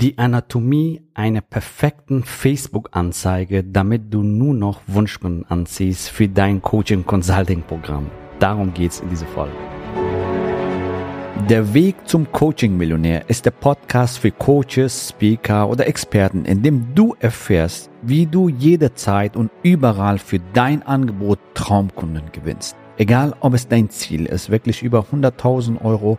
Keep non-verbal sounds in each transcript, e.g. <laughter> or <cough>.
Die Anatomie einer perfekten Facebook-Anzeige, damit du nur noch Wunschkunden anziehst für dein Coaching-Consulting-Programm. Darum geht's in dieser Folge. Der Weg zum Coaching-Millionär ist der Podcast für Coaches, Speaker oder Experten, in dem du erfährst, wie du jederzeit und überall für dein Angebot Traumkunden gewinnst. Egal, ob es dein Ziel ist, wirklich über 100.000 Euro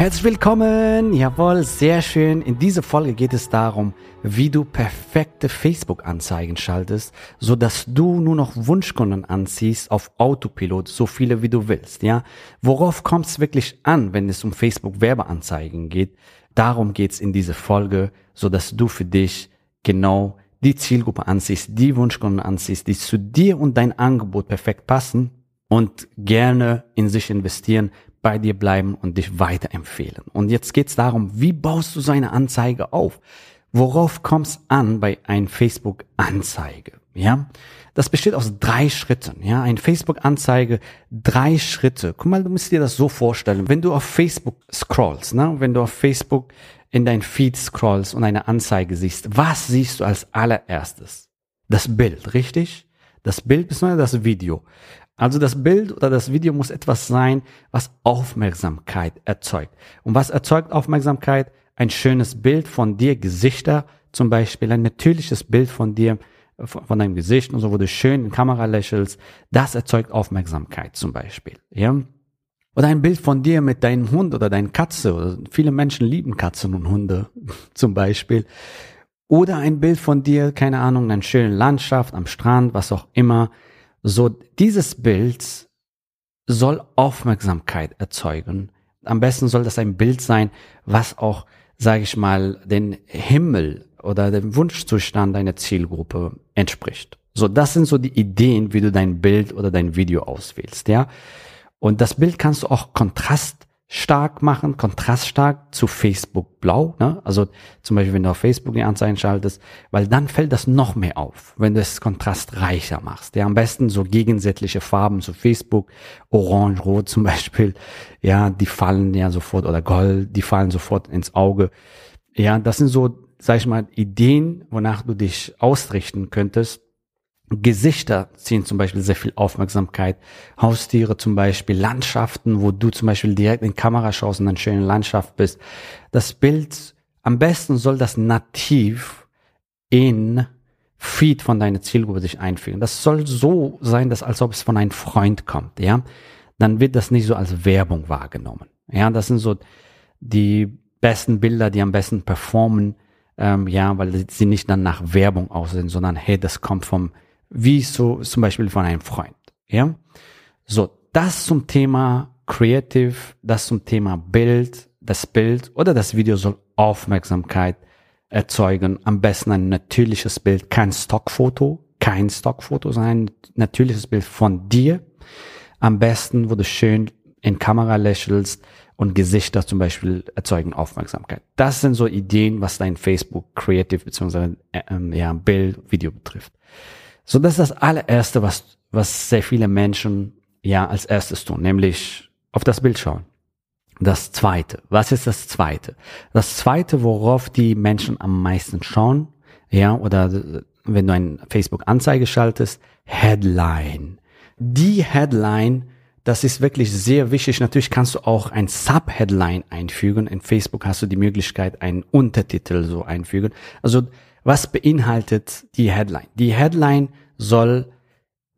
Herzlich willkommen, jawohl, sehr schön. In dieser Folge geht es darum, wie du perfekte Facebook-Anzeigen schaltest, so dass du nur noch Wunschkunden anziehst auf Autopilot, so viele wie du willst, ja. Worauf kommt es wirklich an, wenn es um Facebook-Werbeanzeigen geht? Darum geht's in dieser Folge, so dass du für dich genau die Zielgruppe anziehst, die Wunschkunden anziehst, die zu dir und dein Angebot perfekt passen und gerne in sich investieren, bei dir bleiben und dich weiterempfehlen. Und jetzt geht's darum, wie baust du so eine Anzeige auf? Worauf kommt's an bei ein Facebook-Anzeige? Ja, das besteht aus drei Schritten. Ja, ein Facebook-Anzeige, drei Schritte. Guck mal, du musst dir das so vorstellen. Wenn du auf Facebook scrollst, ne, wenn du auf Facebook in dein Feed scrollst und eine Anzeige siehst, was siehst du als allererstes? Das Bild, richtig? Das Bild bzw. das Video. Also das Bild oder das Video muss etwas sein, was Aufmerksamkeit erzeugt. Und was erzeugt Aufmerksamkeit? Ein schönes Bild von dir, Gesichter zum Beispiel, ein natürliches Bild von dir, von deinem Gesicht und so, wo du schön in Kamera lächelst. Das erzeugt Aufmerksamkeit zum Beispiel. Ja? Oder ein Bild von dir mit deinem Hund oder deiner Katze. Viele Menschen lieben Katzen und Hunde <laughs> zum Beispiel. Oder ein Bild von dir, keine Ahnung, in einer schönen Landschaft, am Strand, was auch immer so, dieses Bild soll Aufmerksamkeit erzeugen. Am besten soll das ein Bild sein, was auch, sage ich mal, den Himmel oder dem Wunschzustand deiner Zielgruppe entspricht. So, das sind so die Ideen, wie du dein Bild oder dein Video auswählst, ja. Und das Bild kannst du auch Kontrast stark machen, kontraststark zu Facebook Blau. Ne? Also zum Beispiel, wenn du auf Facebook die Anzeigen schaltest, weil dann fällt das noch mehr auf, wenn du es kontrastreicher machst. Ja, am besten so gegensätzliche Farben zu Facebook, Orange, Rot zum <laughs> Beispiel. Ja, die fallen ja sofort oder Gold, die fallen sofort ins Auge. Ja, das sind so, sag ich mal, Ideen, wonach du dich ausrichten könntest Gesichter ziehen zum Beispiel sehr viel Aufmerksamkeit. Haustiere zum Beispiel, Landschaften, wo du zum Beispiel direkt in Kamera schaust und eine schöne Landschaft bist. Das Bild, am besten soll das nativ in Feed von deiner Zielgruppe sich einfügen. Das soll so sein, dass als ob es von einem Freund kommt, ja. Dann wird das nicht so als Werbung wahrgenommen. Ja, das sind so die besten Bilder, die am besten performen, ähm, ja, weil sie nicht dann nach Werbung aussehen, sondern hey, das kommt vom wie so zum Beispiel von einem Freund. Ja, so das zum Thema Creative, das zum Thema Bild, das Bild oder das Video soll Aufmerksamkeit erzeugen. Am besten ein natürliches Bild, kein Stockfoto, kein Stockfoto sein, natürliches Bild von dir. Am besten, wo du schön in Kamera lächelst und Gesichter zum Beispiel erzeugen Aufmerksamkeit. Das sind so Ideen, was dein Facebook Creative bzw. Äh, ähm, ja, Bild, Video betrifft. So, das ist das allererste, was, was sehr viele Menschen ja als erstes tun, nämlich auf das Bild schauen. Das zweite. Was ist das zweite? Das zweite, worauf die Menschen am meisten schauen, ja, oder wenn du ein Facebook-Anzeige schaltest, Headline. Die Headline, das ist wirklich sehr wichtig. Natürlich kannst du auch ein Sub-Headline einfügen. In Facebook hast du die Möglichkeit, einen Untertitel so einfügen. Also was beinhaltet die Headline? Die Headline soll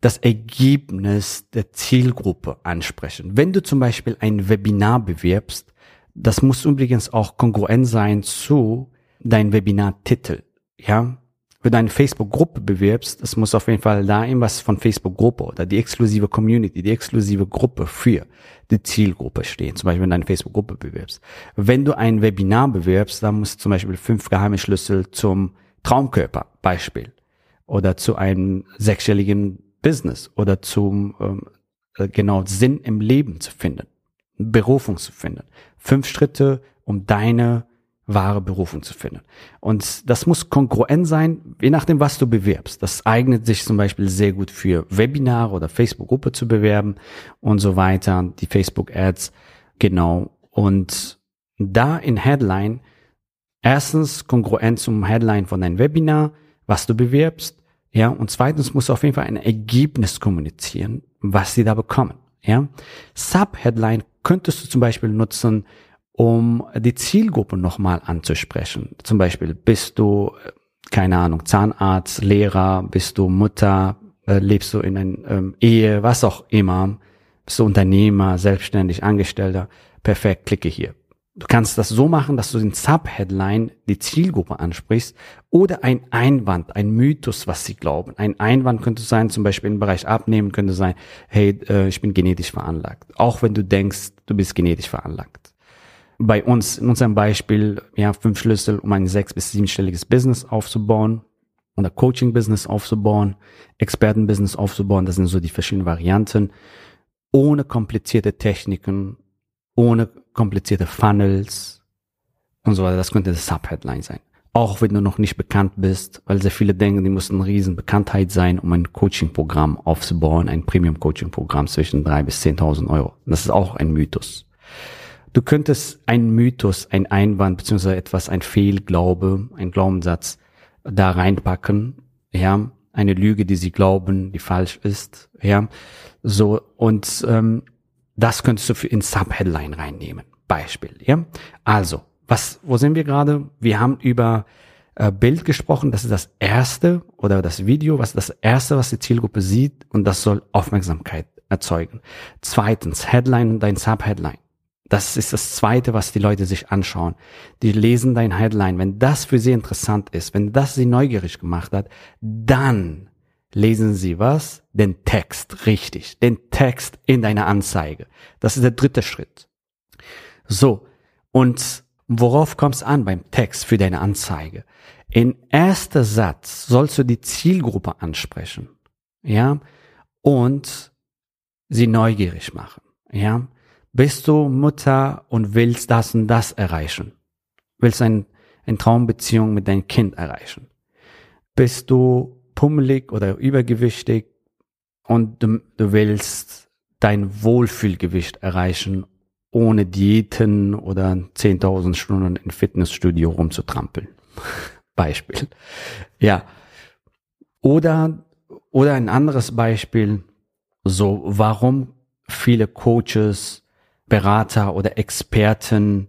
das Ergebnis der Zielgruppe ansprechen. Wenn du zum Beispiel ein Webinar bewirbst, das muss übrigens auch kongruent sein zu deinem Webinartitel. Ja, wenn du eine Facebook-Gruppe bewirbst, das muss auf jeden Fall da irgendwas von Facebook-Gruppe oder die exklusive Community, die exklusive Gruppe für die Zielgruppe stehen. Zum Beispiel, wenn du eine Facebook-Gruppe bewirbst. Wenn du ein Webinar bewirbst, dann muss zum Beispiel fünf geheime Schlüssel zum Traumkörper, Beispiel, oder zu einem sechsstelligen Business oder zum ähm, äh, genau Sinn im Leben zu finden, Berufung zu finden. Fünf Schritte, um deine wahre Berufung zu finden. Und das muss kongruent sein, je nachdem, was du bewirbst. Das eignet sich zum Beispiel sehr gut für Webinare oder Facebook-Gruppe zu bewerben und so weiter, die Facebook-Ads, genau. Und da in Headline, erstens kongruent zum Headline von deinem Webinar, was du bewirbst, ja, und zweitens musst du auf jeden Fall ein Ergebnis kommunizieren, was sie da bekommen, ja. Sub-Headline könntest du zum Beispiel nutzen, um die Zielgruppe nochmal anzusprechen. Zum Beispiel bist du, keine Ahnung, Zahnarzt, Lehrer, bist du Mutter, äh, lebst du in einer ähm, Ehe, was auch immer, bist du Unternehmer, selbstständig, Angestellter, perfekt, klicke hier. Du kannst das so machen, dass du den Subheadline die Zielgruppe ansprichst oder ein Einwand, ein Mythos, was sie glauben. Ein Einwand könnte sein, zum Beispiel im Bereich Abnehmen könnte sein, hey, äh, ich bin genetisch veranlagt. Auch wenn du denkst, du bist genetisch veranlagt bei uns, in unserem Beispiel, ja, fünf Schlüssel, um ein sechs- bis siebenstelliges Business aufzubauen oder Coaching-Business aufzubauen, Experten-Business aufzubauen. Das sind so die verschiedenen Varianten. Ohne komplizierte Techniken, ohne komplizierte Funnels und so weiter. Das könnte das Subheadline sein. Auch wenn du noch nicht bekannt bist, weil sehr viele denken, die müssen eine riesen Bekanntheit sein, um ein Coaching-Programm aufzubauen, ein Premium-Coaching-Programm zwischen drei bis zehntausend Euro. Das ist auch ein Mythos. Du könntest ein Mythos, ein Einwand beziehungsweise etwas, ein Fehlglaube, ein Glaubenssatz da reinpacken, ja, eine Lüge, die sie glauben, die falsch ist, ja, so und ähm, das könntest du für in Subheadline reinnehmen. Beispiel, ja. Also, was, wo sind wir gerade? Wir haben über äh, Bild gesprochen. Das ist das erste oder das Video, was das erste, was die Zielgruppe sieht und das soll Aufmerksamkeit erzeugen. Zweitens Headline und dein Subheadline. Das ist das Zweite, was die Leute sich anschauen. Die lesen dein Headline. Wenn das für sie interessant ist, wenn das sie neugierig gemacht hat, dann lesen sie was? Den Text, richtig. Den Text in deiner Anzeige. Das ist der dritte Schritt. So. Und worauf kommt es an beim Text für deine Anzeige? In erster Satz sollst du die Zielgruppe ansprechen. Ja. Und sie neugierig machen. Ja. Bist du Mutter und willst das und das erreichen? Willst ein, eine Traumbeziehung mit deinem Kind erreichen? Bist du pummelig oder übergewichtig und du, du willst dein Wohlfühlgewicht erreichen, ohne Diäten oder 10.000 Stunden im Fitnessstudio rumzutrampeln? <laughs> Beispiel. Ja. Oder, oder ein anderes Beispiel. So, warum viele Coaches Berater oder Experten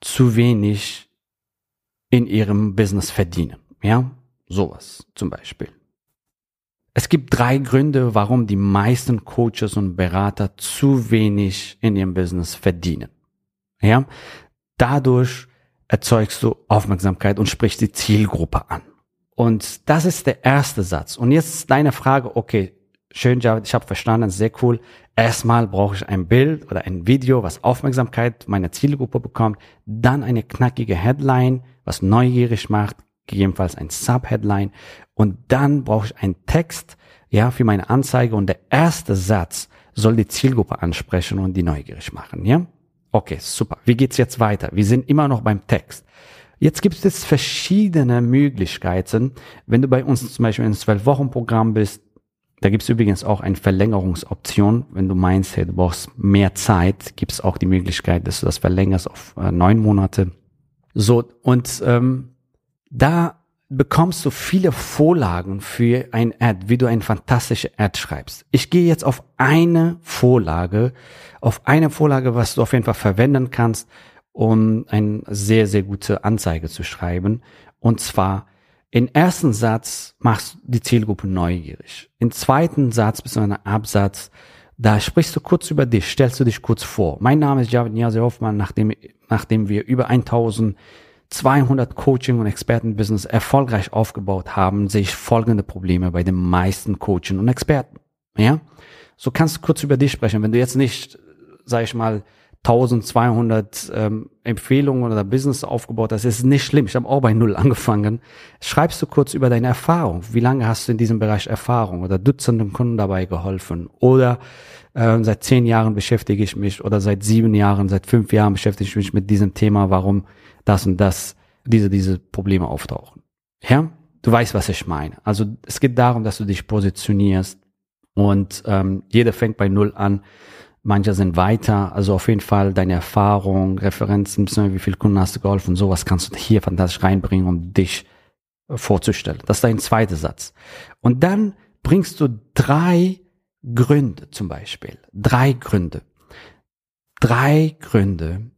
zu wenig in ihrem Business verdienen. Ja, sowas zum Beispiel. Es gibt drei Gründe, warum die meisten Coaches und Berater zu wenig in ihrem Business verdienen. Ja, dadurch erzeugst du Aufmerksamkeit und sprichst die Zielgruppe an. Und das ist der erste Satz. Und jetzt ist deine Frage, okay, schön, Javid, ich habe verstanden, sehr cool. Erstmal brauche ich ein Bild oder ein Video, was Aufmerksamkeit meiner Zielgruppe bekommt, dann eine knackige Headline, was neugierig macht, gegebenenfalls ein Subheadline und dann brauche ich einen Text, ja, für meine Anzeige und der erste Satz soll die Zielgruppe ansprechen und die neugierig machen, ja? Okay, super. Wie geht's jetzt weiter? Wir sind immer noch beim Text. Jetzt gibt es verschiedene Möglichkeiten. Wenn du bei uns zum Beispiel in zwölf Wochen Programm bist, da gibt es übrigens auch eine Verlängerungsoption. Wenn du meinst, hey, du brauchst mehr Zeit, gibt es auch die Möglichkeit, dass du das verlängerst auf äh, neun Monate. So, und ähm, da bekommst du viele Vorlagen für ein Ad, wie du ein fantastische Ad schreibst. Ich gehe jetzt auf eine Vorlage, auf eine Vorlage, was du auf jeden Fall verwenden kannst, um eine sehr, sehr gute Anzeige zu schreiben. Und zwar im ersten Satz machst du die Zielgruppe neugierig. Im zweiten Satz bist du ein Absatz, da sprichst du kurz über dich, stellst du dich kurz vor. Mein Name ist Javid Niazi Hoffmann, nachdem, nachdem wir über 1200 Coaching- und Expertenbusiness erfolgreich aufgebaut haben, sehe ich folgende Probleme bei den meisten Coaching und Experten. Ja? So kannst du kurz über dich sprechen. Wenn du jetzt nicht, sag ich mal, 1200 ähm, Empfehlungen oder Business aufgebaut hast, ist nicht schlimm. Ich habe auch bei Null <laughs> angefangen. Schreibst du kurz über deine Erfahrung. Wie lange hast du in diesem Bereich Erfahrung oder Dutzenden Kunden dabei geholfen? Oder äh, seit zehn Jahren beschäftige ich mich oder seit sieben Jahren, seit fünf Jahren beschäftige ich mich mit diesem Thema, warum das und das, diese, diese Probleme auftauchen. Ja, du weißt, was ich meine. Also es geht darum, dass du dich positionierst und ähm, jeder fängt bei Null an Manche sind weiter, also auf jeden Fall deine Erfahrung, Referenzen, wie viele Kunden hast du geholfen, sowas kannst du hier fantastisch reinbringen, um dich äh, vorzustellen. Das ist dein zweiter Satz. Und dann bringst du drei Gründe zum Beispiel. Drei Gründe. Drei Gründe.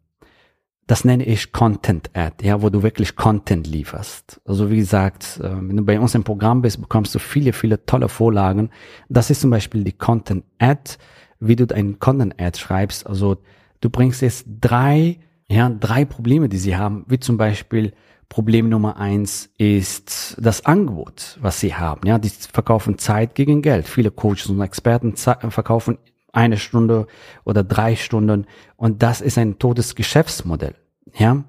Das nenne ich Content Ad, ja, wo du wirklich Content lieferst. Also wie gesagt, äh, wenn du bei uns im Programm bist, bekommst du viele, viele tolle Vorlagen. Das ist zum Beispiel die Content Ad wie du einen Content-Ad schreibst. Also du bringst jetzt drei, ja, drei Probleme, die sie haben, wie zum Beispiel Problem Nummer eins ist das Angebot, was sie haben. Ja, die verkaufen Zeit gegen Geld. Viele Coaches und Experten verkaufen eine Stunde oder drei Stunden und das ist ein totes Geschäftsmodell. Ja,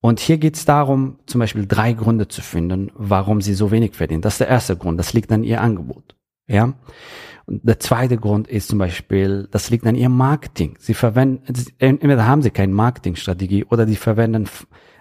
und hier geht es darum, zum Beispiel drei Gründe zu finden, warum sie so wenig verdienen. Das ist der erste Grund. Das liegt an ihr Angebot. Ja. Und der zweite Grund ist zum Beispiel, das liegt an ihrem Marketing. Sie verwenden, entweder haben sie keine Marketingstrategie oder die verwenden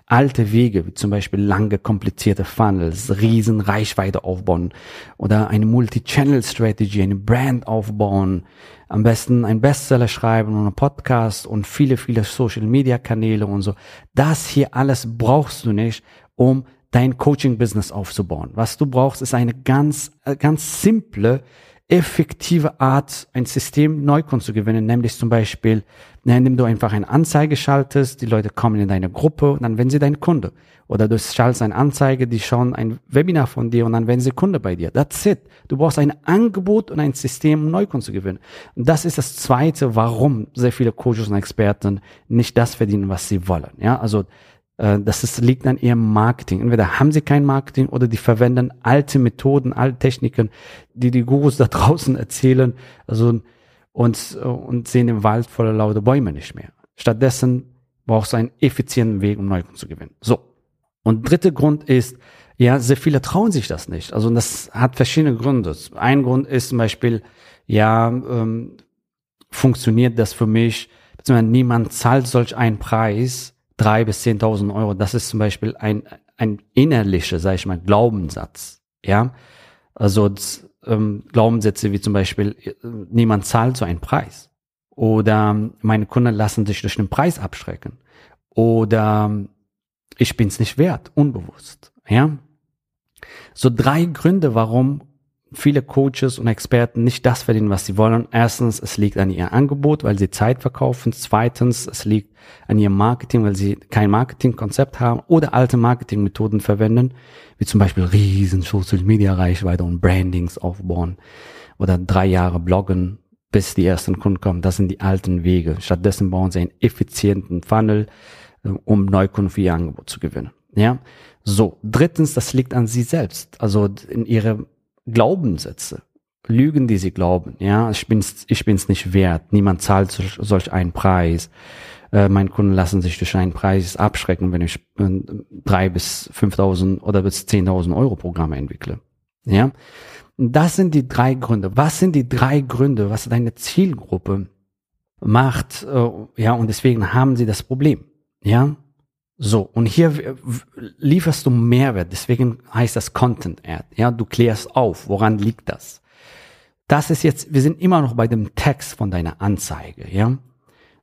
alte Wege, wie zum Beispiel lange, komplizierte Funnels, riesen Reichweite aufbauen oder eine Multi-Channel-Strategy, eine Brand aufbauen, am besten ein Bestseller schreiben und einen Podcast und viele, viele Social-Media-Kanäle und so. Das hier alles brauchst du nicht, um dein Coaching-Business aufzubauen. Was du brauchst, ist eine ganz, äh, ganz simple, effektive Art, ein System Neukunden zu gewinnen, nämlich zum Beispiel, indem du einfach eine Anzeige schaltest, die Leute kommen in deine Gruppe und dann werden sie dein Kunde. Oder du schaltest eine Anzeige, die schauen ein Webinar von dir und dann werden sie Kunde bei dir. That's it. Du brauchst ein Angebot und ein System, um Neukunden zu gewinnen. Und das ist das Zweite, warum sehr viele Coaches und Experten nicht das verdienen, was sie wollen. Ja, also das ist, liegt an ihrem Marketing. Entweder haben sie kein Marketing oder die verwenden alte Methoden, alte Techniken, die die Gurus da <laughs> draußen erzählen, also und, und sehen den Wald voller lauter Bäume nicht mehr. Stattdessen brauchst du einen effizienten Weg, um Neukunden zu gewinnen. So. Und dritter Grund ist, ja, sehr viele trauen sich das nicht. Also das hat verschiedene Gründe. Ein Grund ist zum Beispiel, ja, ähm, funktioniert das für mich, beziehungsweise niemand zahlt solch einen Preis, drei bis zehntausend Euro, das ist zum Beispiel ein, ein innerlicher, sag ich mal, Glaubenssatz. Ja, also ähm, Glaubenssätze wie zum Beispiel, äh, niemand zahlt so einen Preis. Oder meine Kunden lassen sich durch den Preis abschrecken. Oder ich bin's nicht wert, unbewusst. Ja, so drei Gründe, warum viele Coaches und Experten nicht das verdienen, was sie wollen. Erstens, es liegt an ihr Angebot, weil sie Zeit verkaufen. Zweitens, es liegt an ihrem Marketing, weil sie kein Marketingkonzept haben oder alte Marketingmethoden verwenden, wie zum Beispiel riesen Social Media Reichweite und Brandings aufbauen oder drei Jahre bloggen, bis die ersten Kunden kommen. Das sind die alten Wege. Stattdessen bauen sie einen effizienten Funnel, äh, um Neukunden für ihr Angebot zu gewinnen. Ja. So. Drittens, das liegt an sie selbst. Also in ihre Glaubenssätze, Lügen, die sie glauben. Ja, ich bin's, ich bin's nicht wert. Niemand zahlt solch einen Preis. Äh, meine Kunden lassen sich durch einen Preis abschrecken, wenn ich äh, drei bis 5.000 oder bis 10.000 Euro Programme entwickle. Ja, das sind die drei Gründe. Was sind die drei Gründe, was deine Zielgruppe macht? Äh, ja, und deswegen haben sie das Problem. Ja, so, und hier lieferst du Mehrwert, deswegen heißt das Content Ad. Ja, du klärst auf, woran liegt das? Das ist jetzt, wir sind immer noch bei dem Text von deiner Anzeige, ja.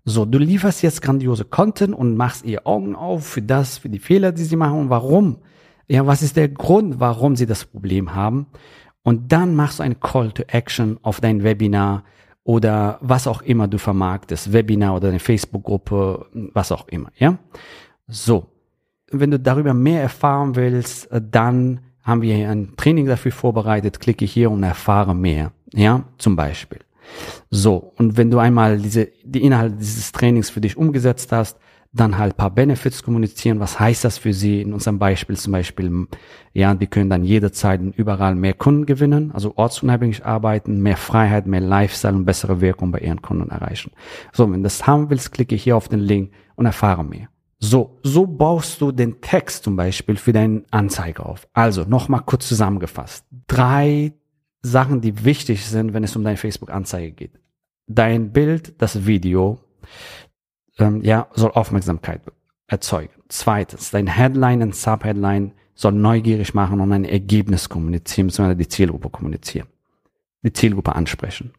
So, du lieferst jetzt grandiose Content und machst ihr Augen auf für das, für die Fehler, die sie machen und warum. Ja, was ist der Grund, warum sie das Problem haben? Und dann machst du eine Call to Action auf dein Webinar oder was auch immer du vermarktest, Webinar oder eine Facebook-Gruppe, was auch immer, ja. So, wenn du darüber mehr erfahren willst, äh, dann haben wir ein Training dafür vorbereitet. Klicke hier und erfahre mehr. Ja, zum Beispiel. So, und wenn du einmal diese, die Inhalte dieses Trainings für dich umgesetzt hast, dann halt paar Benefits kommunizieren. Was heißt das für Sie? In unserem Beispiel zum Beispiel, ja, die können dann jederzeit und überall mehr Kunden gewinnen, also ortsunabhängig arbeiten, mehr Freiheit, mehr Lifestyle und bessere Wirkung bei Ihren Kunden erreichen. So, wenn du das haben willst, klicke hier auf den Link und erfahre mehr. So, so baust du den Text zum Beispiel für deinen Anzeige auf. Also, nochmal kurz zusammengefasst. Drei Sachen, die wichtig sind, wenn es um deine Facebook-Anzeige geht. Dein Bild, das Video, ähm, ja, soll Aufmerksamkeit erzeugen. Zweitens, dein Headline und Subheadline soll neugierig machen und ein Ergebnis kommunizieren, beziehungsweise die Zielgruppe kommunizieren. Die Zielgruppe ansprechen.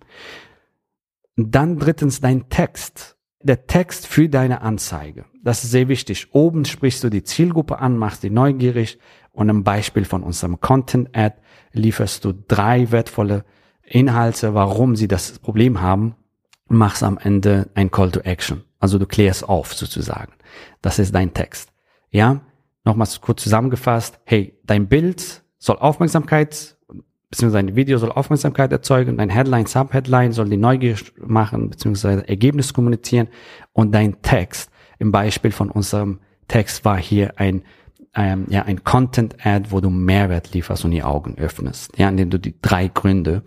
dann drittens, dein Text. Der Text für deine Anzeige. Das ist sehr wichtig. Oben sprichst du die Zielgruppe an, machst die neugierig und ein Beispiel von unserem Content Ad lieferst du drei wertvolle Inhalte, warum sie das Problem haben machst am Ende ein Call to Action. Also du klärst auf sozusagen. Das ist dein Text. Ja, nochmals kurz zusammengefasst. Hey, dein Bild soll Aufmerksamkeit, beziehungsweise dein Video soll Aufmerksamkeit erzeugen, dein Headline, Subheadline soll die Neugier machen, beziehungsweise Ergebnis kommunizieren und dein Text, im Beispiel von unserem Text war hier ein ähm, ja, ein Content-Ad, wo du Mehrwert lieferst und die Augen öffnest, ja, indem du die drei Gründe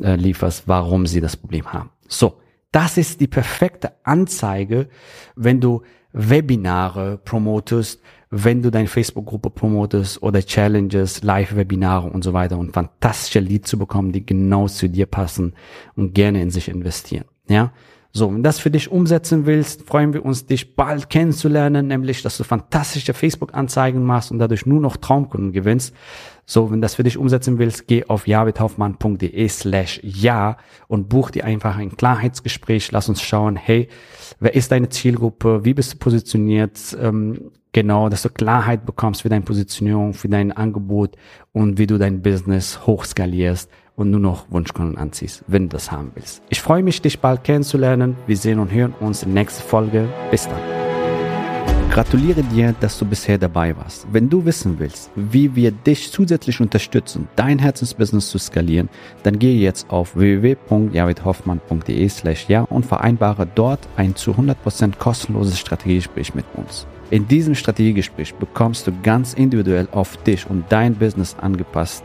äh, lieferst, warum sie das Problem haben. So, das ist die perfekte Anzeige, wenn du Webinare promotest, wenn du deine Facebook-Gruppe promotest oder Challenges, Live-Webinare und so weiter und fantastische Leads zu bekommen, die genau zu dir passen und gerne in sich investieren. Ja, so, wenn das für dich umsetzen willst, freuen wir uns, dich bald kennenzulernen, nämlich, dass du fantastische Facebook-Anzeigen machst und dadurch nur noch Traumkunden gewinnst. So, wenn das für dich umsetzen willst, geh auf javidhoffmann.de slash ja und buch dir einfach ein Klarheitsgespräch. Lass uns schauen, hey, wer ist deine Zielgruppe? Wie bist du positioniert? Ähm, genau, dass du Klarheit bekommst für deine Positionierung, für dein Angebot und wie du dein Business hochskalierst und nur noch Wunschkunden anziehst, wenn du das haben willst. Ich freue mich, dich bald kennenzulernen. Wir sehen und hören uns in der nächsten Folge. Bis dann. Gratuliere dir, dass du bisher dabei warst. Wenn du wissen willst, wie wir dich zusätzlich unterstützen, dein Herzensbusiness zu skalieren, dann gehe jetzt auf www.javidhoffmann.de slash ja und vereinbare dort ein zu 100% kostenloses Strategiegespräch mit uns. In diesem Strategiegespräch bekommst du ganz individuell auf dich und dein Business angepasst